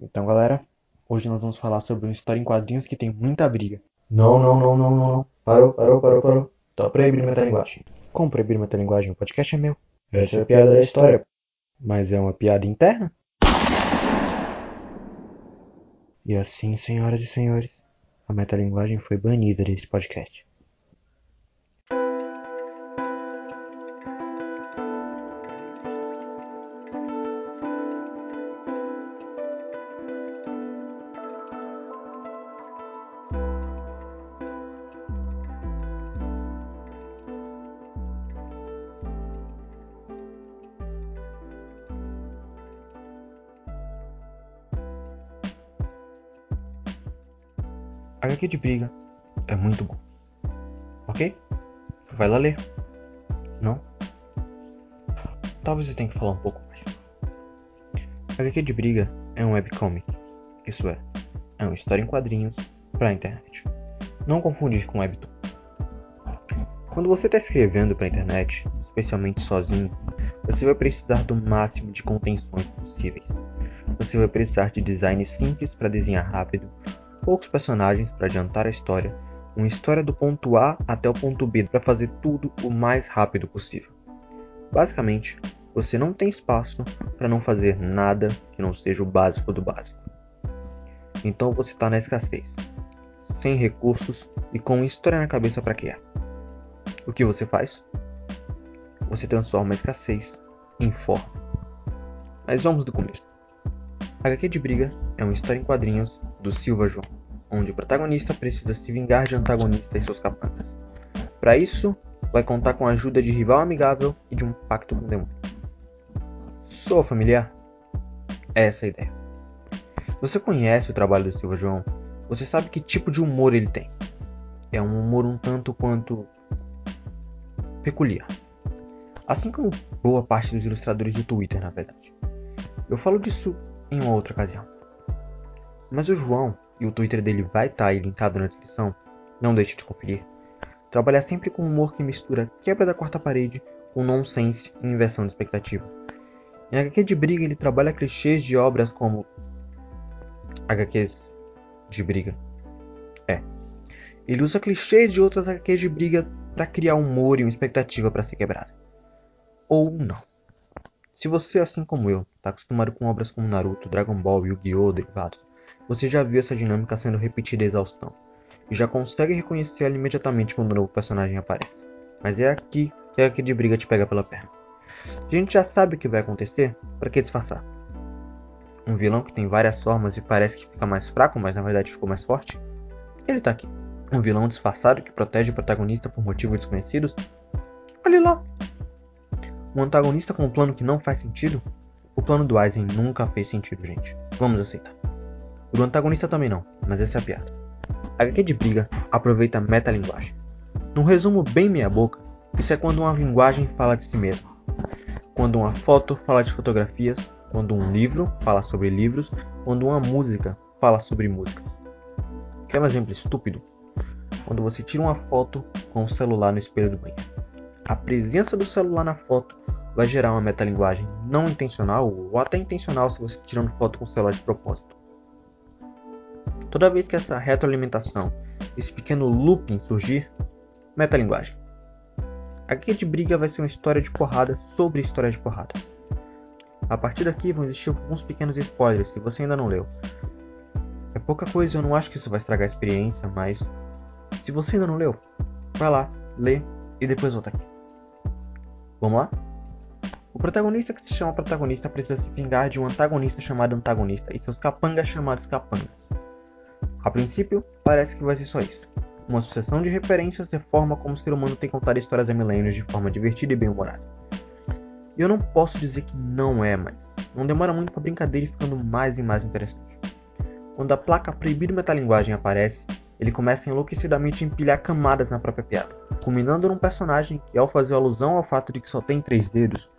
Então, galera, hoje nós vamos falar sobre uma história em quadrinhos que tem muita briga. Não, não, não, não, não, não. Parou, parou, parou, parou. Tô proibindo metalinguagem. Como proibir metalinguagem? O podcast é meu. Essa é a piada da história. Mas é uma piada interna? E assim, senhoras e senhores, a metalinguagem foi banida desse podcast. HQ de briga é muito bom. Ok? Vai lá ler. Não? Talvez eu tenha que falar um pouco mais. HQ de briga é um webcomic. Isso é, é uma história em quadrinhos para a internet. Não confundir com webtoon. Quando você está escrevendo para a internet, especialmente sozinho, você vai precisar do máximo de contenções possíveis. Você vai precisar de designs simples para desenhar rápido, poucos personagens para adiantar a história, uma história do ponto A até o ponto B para fazer tudo o mais rápido possível. Basicamente, você não tem espaço para não fazer nada que não seja o básico do básico. Então você está na escassez, sem recursos e com história na cabeça para criar. O que você faz? Você transforma a escassez em forma. Mas vamos do começo. HQ de Briga é uma história em quadrinhos do Silva João, onde o protagonista precisa se vingar de antagonista e seus capangas. Para isso, vai contar com a ajuda de rival amigável e de um pacto com o demônio. Sou familiar? É essa a ideia. Você conhece o trabalho do Silva João? Você sabe que tipo de humor ele tem. É um humor um tanto quanto peculiar. Assim como boa parte dos ilustradores do Twitter, na verdade. Eu falo disso em uma outra ocasião. Mas o João, e o Twitter dele vai estar tá aí linkado na descrição, não deixe de conferir. Trabalha sempre com humor que mistura quebra da quarta parede com nonsense e inversão de expectativa. Em HQ de briga ele trabalha clichês de obras como HQs de briga. É. Ele usa clichês de outras HQs de briga para criar humor e uma expectativa para ser quebrada. Ou não. Se você, assim como eu, está acostumado com obras como Naruto, Dragon Ball, Yu-Gi-Oh! derivados, você já viu essa dinâmica sendo repetida a exaustão, e já consegue reconhecer ela imediatamente quando o novo personagem aparece. Mas é aqui que a de briga te pega pela perna. A gente já sabe o que vai acontecer, para que disfarçar? Um vilão que tem várias formas e parece que fica mais fraco, mas na verdade ficou mais forte? Ele tá aqui. Um vilão disfarçado que protege o protagonista por motivos desconhecidos? Olhe lá! Um antagonista com um plano que não faz sentido? O plano do Aizen nunca fez sentido, gente. Vamos aceitar. Do antagonista também não, mas essa é a piada. A HQ de briga aproveita a metalinguagem. Num resumo bem meia boca, isso é quando uma linguagem fala de si mesma. Quando uma foto fala de fotografias, quando um livro fala sobre livros, quando uma música fala sobre músicas. Quer um exemplo estúpido? Quando você tira uma foto com o celular no espelho do banheiro. A presença do celular na foto vai gerar uma metalinguagem não intencional ou até intencional se você tirando foto com o celular de propósito. Toda vez que essa retroalimentação, esse pequeno looping surgir, metalinguagem. A guia de briga vai ser uma história de porrada sobre história de porradas. A partir daqui vão existir alguns pequenos spoilers se você ainda não leu. É pouca coisa, eu não acho que isso vai estragar a experiência, mas se você ainda não leu, vai lá, lê e depois volta aqui. Vamos lá? O protagonista que se chama protagonista precisa se vingar de um antagonista chamado antagonista e seus capangas chamados capangas. A princípio, parece que vai ser só isso. Uma sucessão de referências e forma como o ser humano tem contado histórias há milênios de forma divertida e bem-humorada. E eu não posso dizer que não é, mas não demora muito para a brincadeira ir ficando mais e mais interessante. Quando a placa proibir metalinguagem aparece, ele começa enlouquecidamente a empilhar camadas na própria piada, culminando num personagem que, ao fazer alusão ao fato de que só tem três dedos,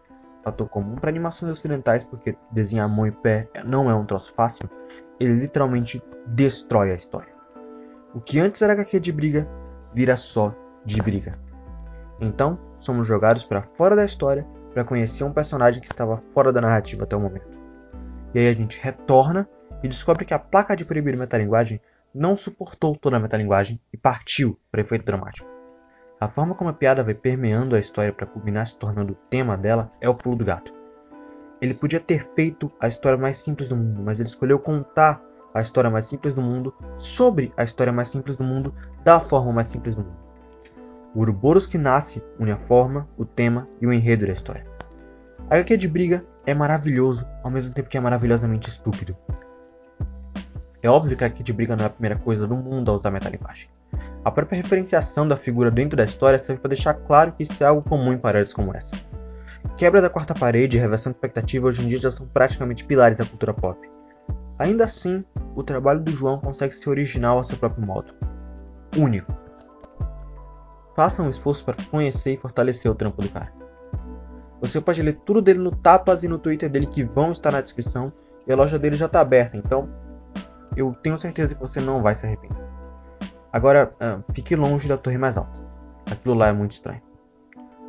fator comum para animações ocidentais porque desenhar mão e pé não é um troço fácil, ele literalmente destrói a história. O que antes era HQ de briga, vira só de briga. Então, somos jogados para fora da história para conhecer um personagem que estava fora da narrativa até o momento. E aí a gente retorna e descobre que a placa de proibir metalinguagem não suportou toda a metalinguagem e partiu para efeito dramático. A forma como a piada vai permeando a história para culminar se tornando o tema dela é o pulo do gato. Ele podia ter feito a história mais simples do mundo, mas ele escolheu contar a história mais simples do mundo sobre a história mais simples do mundo da forma mais simples do mundo. O Uroboros que nasce une a forma, o tema e o enredo da história. A HQ de briga é maravilhoso, ao mesmo tempo que é maravilhosamente estúpido. É óbvio que a HQ de briga não é a primeira coisa do mundo a usar metalinguagem. A própria referenciação da figura dentro da história serve para deixar claro que isso é algo comum em paródias como essa. Quebra da quarta parede e revelação de expectativa hoje em dia já são praticamente pilares da cultura pop. Ainda assim, o trabalho do João consegue ser original a seu próprio modo. Único. Faça um esforço para conhecer e fortalecer o trampo do cara. Você pode ler tudo dele no Tapas e no Twitter dele que vão estar na descrição e a loja dele já está aberta, então eu tenho certeza que você não vai se arrepender. Agora, uh, fique longe da torre mais alta. Aquilo lá é muito estranho.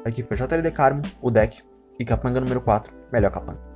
Aqui foi JLD Carmo, o deck, e capanga número 4, melhor capanga.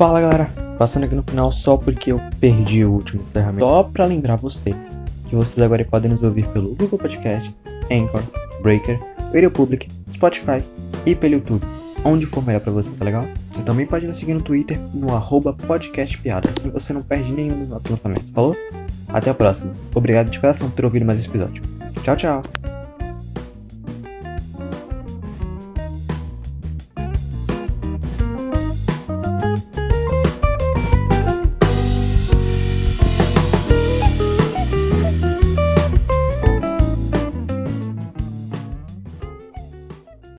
Fala galera, passando aqui no final só porque eu perdi o último encerramento. Só para lembrar vocês que vocês agora podem nos ouvir pelo Google Podcast, Anchor, Breaker, Radio Public, Spotify e pelo YouTube, onde for melhor pra você, tá legal? Você também pode nos seguir no Twitter no arroba podcastpiada, assim você não perde nenhum dos nossos lançamentos, falou? Até a próxima. Obrigado de coração por ter ouvido mais esse episódio. Tchau, tchau!